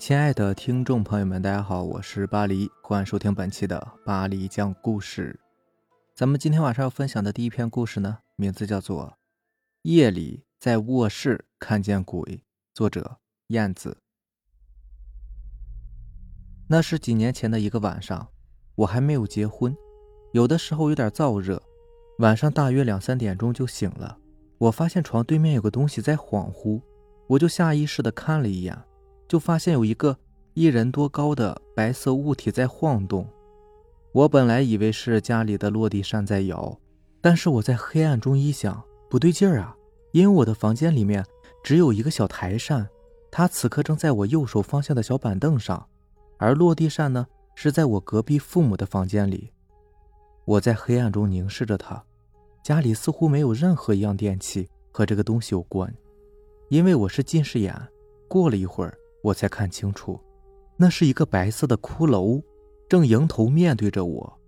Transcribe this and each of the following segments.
亲爱的听众朋友们，大家好，我是巴黎，欢迎收听本期的巴黎讲故事。咱们今天晚上要分享的第一篇故事呢，名字叫做《夜里在卧室看见鬼》，作者燕子。那是几年前的一个晚上，我还没有结婚，有的时候有点燥热，晚上大约两三点钟就醒了。我发现床对面有个东西在恍惚，我就下意识的看了一眼。就发现有一个一人多高的白色物体在晃动，我本来以为是家里的落地扇在摇，但是我在黑暗中一想，不对劲儿啊，因为我的房间里面只有一个小台扇，它此刻正在我右手方向的小板凳上，而落地扇呢是在我隔壁父母的房间里。我在黑暗中凝视着它，家里似乎没有任何一样电器和这个东西有关，因为我是近视眼。过了一会儿。我才看清楚，那是一个白色的骷髅，正迎头面对着我，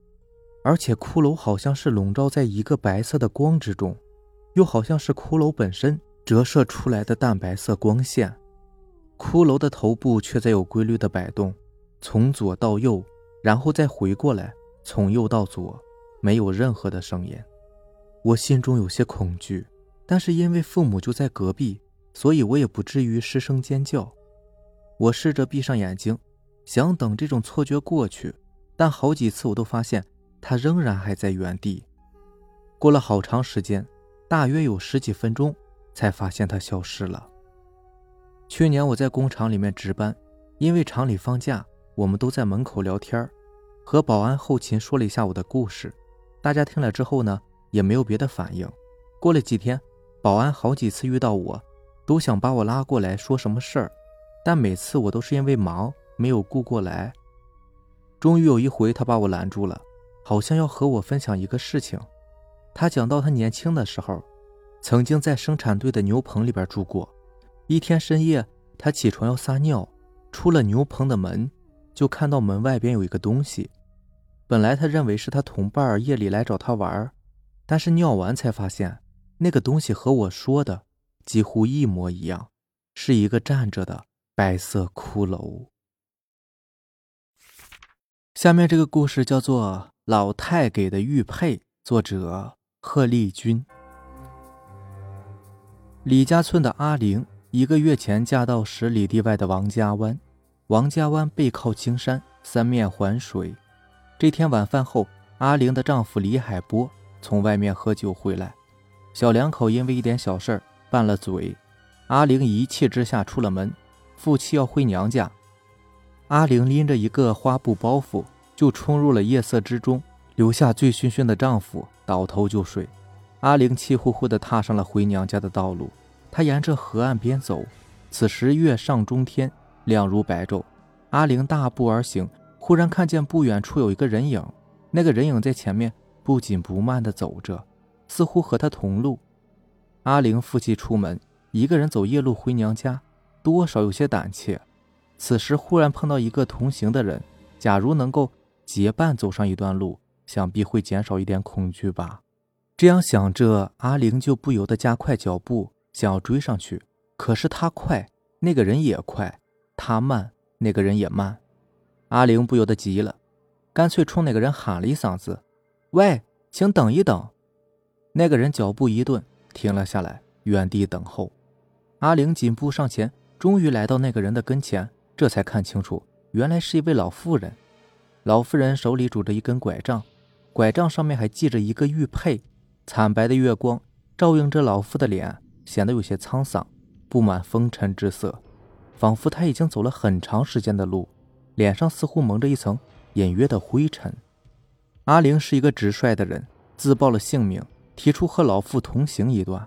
而且骷髅好像是笼罩在一个白色的光之中，又好像是骷髅本身折射出来的淡白色光线。骷髅的头部却在有规律的摆动，从左到右，然后再回过来，从右到左，没有任何的声音。我心中有些恐惧，但是因为父母就在隔壁，所以我也不至于失声尖叫。我试着闭上眼睛，想等这种错觉过去，但好几次我都发现它仍然还在原地。过了好长时间，大约有十几分钟，才发现它消失了。去年我在工厂里面值班，因为厂里放假，我们都在门口聊天和保安、后勤说了一下我的故事。大家听了之后呢，也没有别的反应。过了几天，保安好几次遇到我，都想把我拉过来说什么事儿。但每次我都是因为忙没有顾过来。终于有一回，他把我拦住了，好像要和我分享一个事情。他讲到他年轻的时候，曾经在生产队的牛棚里边住过。一天深夜，他起床要撒尿，出了牛棚的门，就看到门外边有一个东西。本来他认为是他同伴夜里来找他玩，但是尿完才发现，那个东西和我说的几乎一模一样，是一个站着的。白色骷髅。下面这个故事叫做《老太给的玉佩》，作者贺丽君。李家村的阿玲，一个月前嫁到十里地外的王家湾。王家湾背靠青山，三面环水。这天晚饭后，阿玲的丈夫李海波从外面喝酒回来，小两口因为一点小事儿拌了嘴。阿玲一气之下出了门。夫妻要回娘家，阿玲拎着一个花布包袱就冲入了夜色之中，留下醉醺醺的丈夫倒头就睡。阿玲气呼呼地踏上了回娘家的道路。她沿着河岸边走，此时月上中天，亮如白昼。阿玲大步而行，忽然看见不远处有一个人影，那个人影在前面不紧不慢地走着，似乎和她同路。阿玲负气出门，一个人走夜路回娘家。多少有些胆怯，此时忽然碰到一个同行的人，假如能够结伴走上一段路，想必会减少一点恐惧吧。这样想着，阿玲就不由得加快脚步，想要追上去。可是他快，那个人也快；他慢，那个人也慢。阿玲不由得急了，干脆冲那个人喊了一嗓子：“喂，请等一等！”那个人脚步一顿，停了下来，原地等候。阿玲紧步上前。终于来到那个人的跟前，这才看清楚，原来是一位老妇人。老妇人手里拄着一根拐杖，拐杖上面还系着一个玉佩。惨白的月光照映着老妇的脸，显得有些沧桑，布满风尘之色，仿佛她已经走了很长时间的路，脸上似乎蒙着一层隐约的灰尘。阿玲是一个直率的人，自报了姓名，提出和老妇同行一段。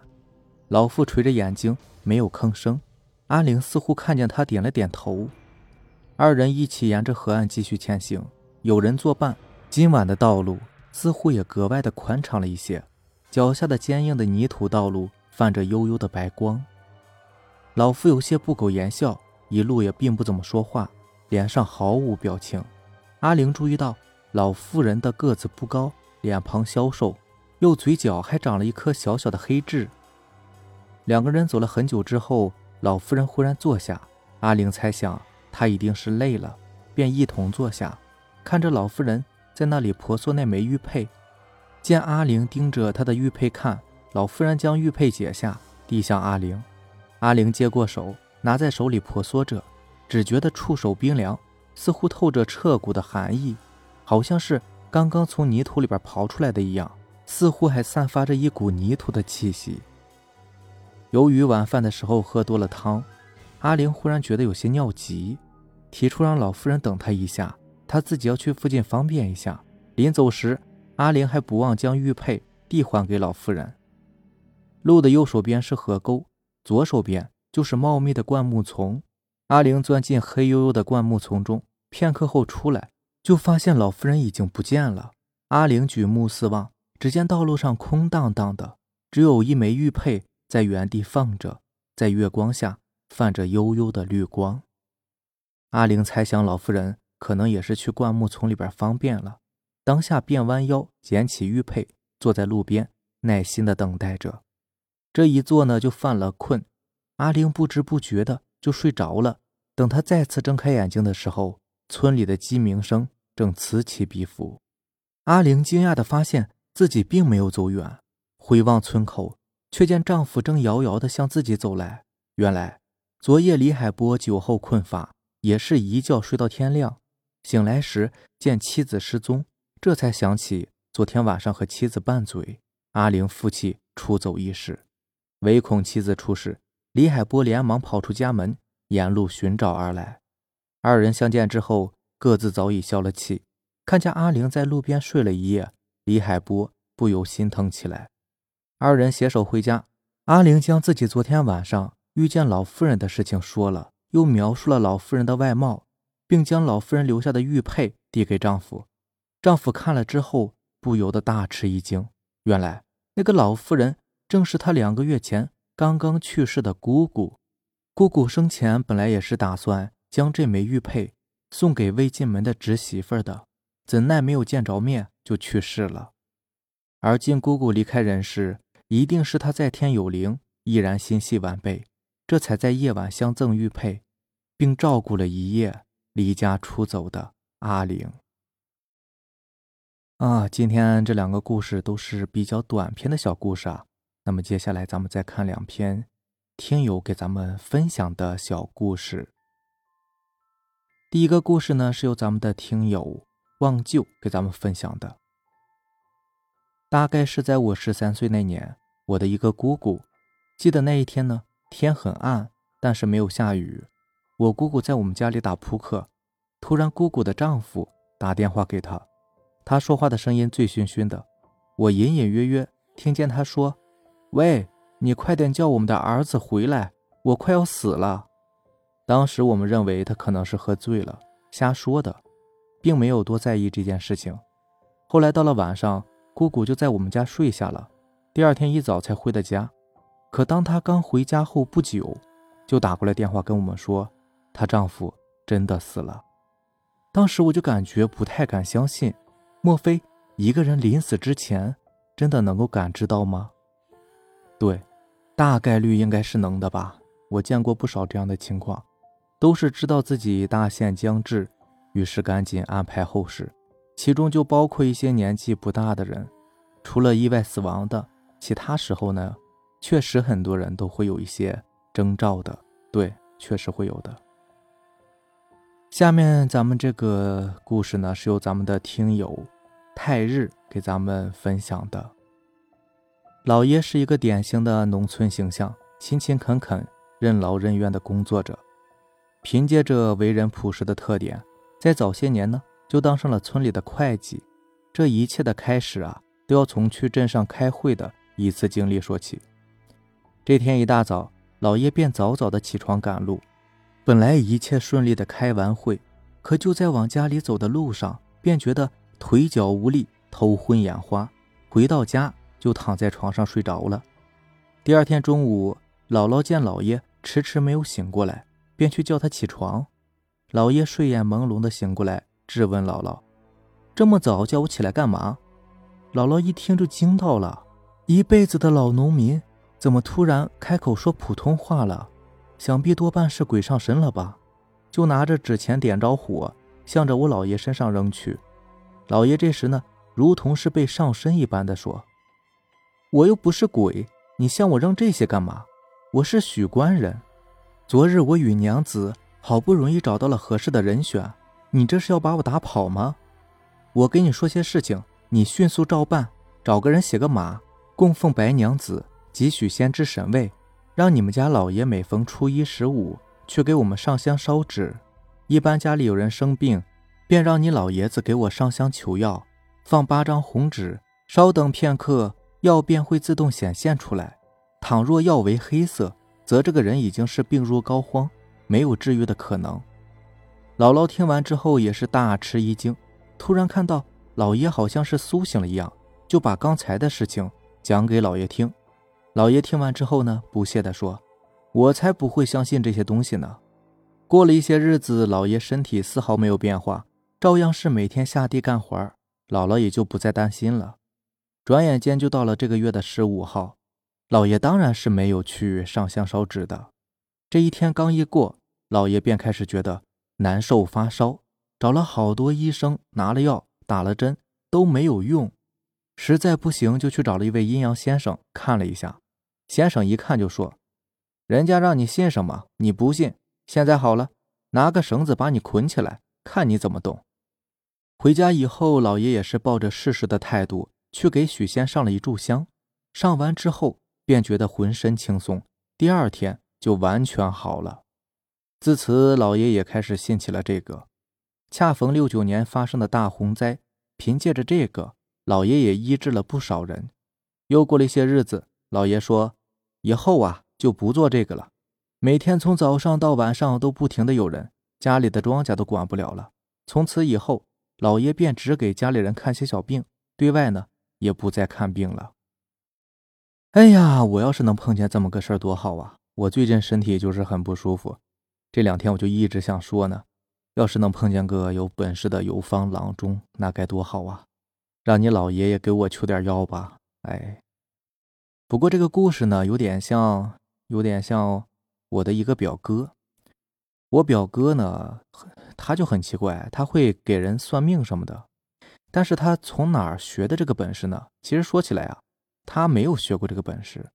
老妇垂着眼睛，没有吭声。阿玲似乎看见他，点了点头。二人一起沿着河岸继续前行，有人作伴。今晚的道路似乎也格外的宽敞了一些，脚下的坚硬的泥土道路泛着幽幽的白光。老夫有些不苟言笑，一路也并不怎么说话，脸上毫无表情。阿玲注意到老妇人的个子不高，脸庞消瘦，右嘴角还长了一颗小小的黑痣。两个人走了很久之后。老妇人忽然坐下，阿玲猜想她一定是累了，便一同坐下，看着老妇人在那里婆娑那枚玉佩。见阿玲盯着她的玉佩看，老妇人将玉佩解下，递向阿玲。阿玲接过手，拿在手里婆娑着，只觉得触手冰凉，似乎透着彻骨的寒意，好像是刚刚从泥土里边刨出来的一样，似乎还散发着一股泥土的气息。由于晚饭的时候喝多了汤，阿玲忽然觉得有些尿急，提出让老夫人等她一下，她自己要去附近方便一下。临走时，阿玲还不忘将玉佩递还给老妇人。路的右手边是河沟，左手边就是茂密的灌木丛。阿玲钻进黑黝黝的灌木丛中，片刻后出来，就发现老夫人已经不见了。阿玲举目四望，只见道路上空荡荡的，只有一枚玉佩。在原地放着，在月光下泛着幽幽的绿光。阿玲猜想老妇人可能也是去灌木丛里边方便了，当下便弯腰捡起玉佩，坐在路边耐心的等待着。这一坐呢，就犯了困。阿玲不知不觉的就睡着了。等她再次睁开眼睛的时候，村里的鸡鸣声正此起彼伏。阿玲惊讶的发现自己并没有走远，回望村口。却见丈夫正遥遥地向自己走来。原来，昨夜李海波酒后困乏，也是一觉睡到天亮。醒来时见妻子失踪，这才想起昨天晚上和妻子拌嘴，阿玲负气出走一事。唯恐妻子出事，李海波连忙跑出家门，沿路寻找而来。二人相见之后，各自早已消了气。看见阿玲在路边睡了一夜，李海波不由心疼起来。二人携手回家，阿玲将自己昨天晚上遇见老妇人的事情说了，又描述了老妇人的外貌，并将老妇人留下的玉佩递给丈夫。丈夫看了之后，不由得大吃一惊。原来那个老妇人正是他两个月前刚刚去世的姑姑。姑姑生前本来也是打算将这枚玉佩送给未进门的侄媳妇的，怎奈没有见着面就去世了。而今姑姑离开人世。一定是他在天有灵，依然心系晚辈，这才在夜晚相赠玉佩，并照顾了一夜离家出走的阿玲。啊，今天这两个故事都是比较短篇的小故事啊。那么接下来咱们再看两篇听友给咱们分享的小故事。第一个故事呢，是由咱们的听友忘旧给咱们分享的。大概是在我十三岁那年，我的一个姑姑，记得那一天呢，天很暗，但是没有下雨。我姑姑在我们家里打扑克，突然姑姑的丈夫打电话给她，他说话的声音醉醺醺的，我隐隐约约听见他说：“喂，你快点叫我们的儿子回来，我快要死了。”当时我们认为他可能是喝醉了，瞎说的，并没有多在意这件事情。后来到了晚上。姑姑就在我们家睡下了，第二天一早才回的家。可当她刚回家后不久，就打过来电话跟我们说，她丈夫真的死了。当时我就感觉不太敢相信，莫非一个人临死之前真的能够感知到吗？对，大概率应该是能的吧。我见过不少这样的情况，都是知道自己大限将至，于是赶紧安排后事。其中就包括一些年纪不大的人，除了意外死亡的，其他时候呢，确实很多人都会有一些征兆的。对，确实会有的。下面咱们这个故事呢，是由咱们的听友泰日给咱们分享的。老爷是一个典型的农村形象，勤勤恳恳、任劳任怨的工作者，凭借着为人朴实的特点，在早些年呢。就当上了村里的会计，这一切的开始啊，都要从去镇上开会的一次经历说起。这天一大早，老爷便早早的起床赶路。本来一切顺利的开完会，可就在往家里走的路上，便觉得腿脚无力，头昏眼花。回到家就躺在床上睡着了。第二天中午，姥姥见老爷迟迟没有醒过来，便去叫他起床。老爷睡眼朦胧的醒过来。质问姥姥：“这么早叫我起来干嘛？”姥姥一听就惊到了，一辈子的老农民怎么突然开口说普通话了？想必多半是鬼上身了吧？就拿着纸钱点着火，向着我姥爷身上扔去。老爷这时呢，如同是被上身一般的说：“我又不是鬼，你向我扔这些干嘛？我是许官人，昨日我与娘子好不容易找到了合适的人选，你这是要把我打跑吗？我给你说些事情，你迅速照办，找个人写个码，供奉白娘子及许仙之神位，让你们家老爷每逢初一十五去给我们上香烧纸。一般家里有人生病。”便让你老爷子给我上香求药，放八张红纸，稍等片刻，药便会自动显现出来。倘若药为黑色，则这个人已经是病入膏肓，没有治愈的可能。姥姥听完之后也是大吃一惊，突然看到老爷好像是苏醒了一样，就把刚才的事情讲给老爷听。老爷听完之后呢，不屑地说：“我才不会相信这些东西呢。”过了一些日子，老爷身体丝毫没有变化。照样是每天下地干活姥姥也就不再担心了。转眼间就到了这个月的十五号，老爷当然是没有去上香烧纸的。这一天刚一过，老爷便开始觉得难受发烧，找了好多医生，拿了药，打了针都没有用，实在不行就去找了一位阴阳先生看了一下。先生一看就说：“人家让你信什么，你不信。现在好了，拿个绳子把你捆起来，看你怎么动。”回家以后，老爷也是抱着试试的态度去给许仙上了一炷香。上完之后，便觉得浑身轻松，第二天就完全好了。自此，老爷也开始信起了这个。恰逢六九年发生的大洪灾，凭借着这个，老爷也医治了不少人。又过了一些日子，老爷说：“以后啊，就不做这个了。每天从早上到晚上都不停的有人，家里的庄稼都管不了了。从此以后。”老爷便只给家里人看些小病，对外呢也不再看病了。哎呀，我要是能碰见这么个事儿多好啊！我最近身体就是很不舒服，这两天我就一直想说呢，要是能碰见个有本事的游方郎中，那该多好啊！让你老爷爷给我求点药吧。哎，不过这个故事呢，有点像，有点像我的一个表哥。我表哥呢，他就很奇怪，他会给人算命什么的，但是他从哪儿学的这个本事呢？其实说起来啊，他没有学过这个本事，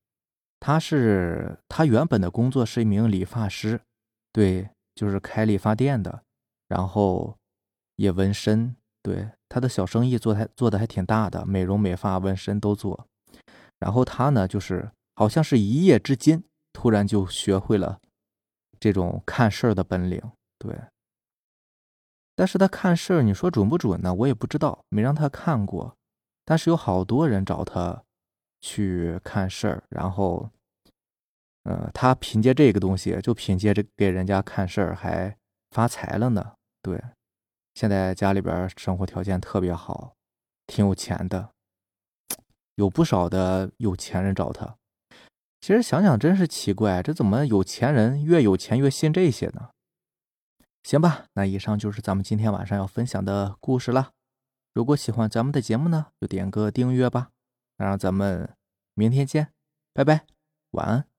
他是他原本的工作是一名理发师，对，就是开理发店的，然后也纹身，对，他的小生意做还做的还挺大的，美容美发纹身都做，然后他呢，就是好像是一夜之间突然就学会了。这种看事儿的本领，对。但是他看事儿，你说准不准呢？我也不知道，没让他看过。但是有好多人找他去看事儿，然后，呃，他凭借这个东西，就凭借这给人家看事儿，还发财了呢。对，现在家里边生活条件特别好，挺有钱的，有不少的有钱人找他。其实想想真是奇怪，这怎么有钱人越有钱越信这些呢？行吧，那以上就是咱们今天晚上要分享的故事了。如果喜欢咱们的节目呢，就点个订阅吧。那让咱们明天见，拜拜，晚安。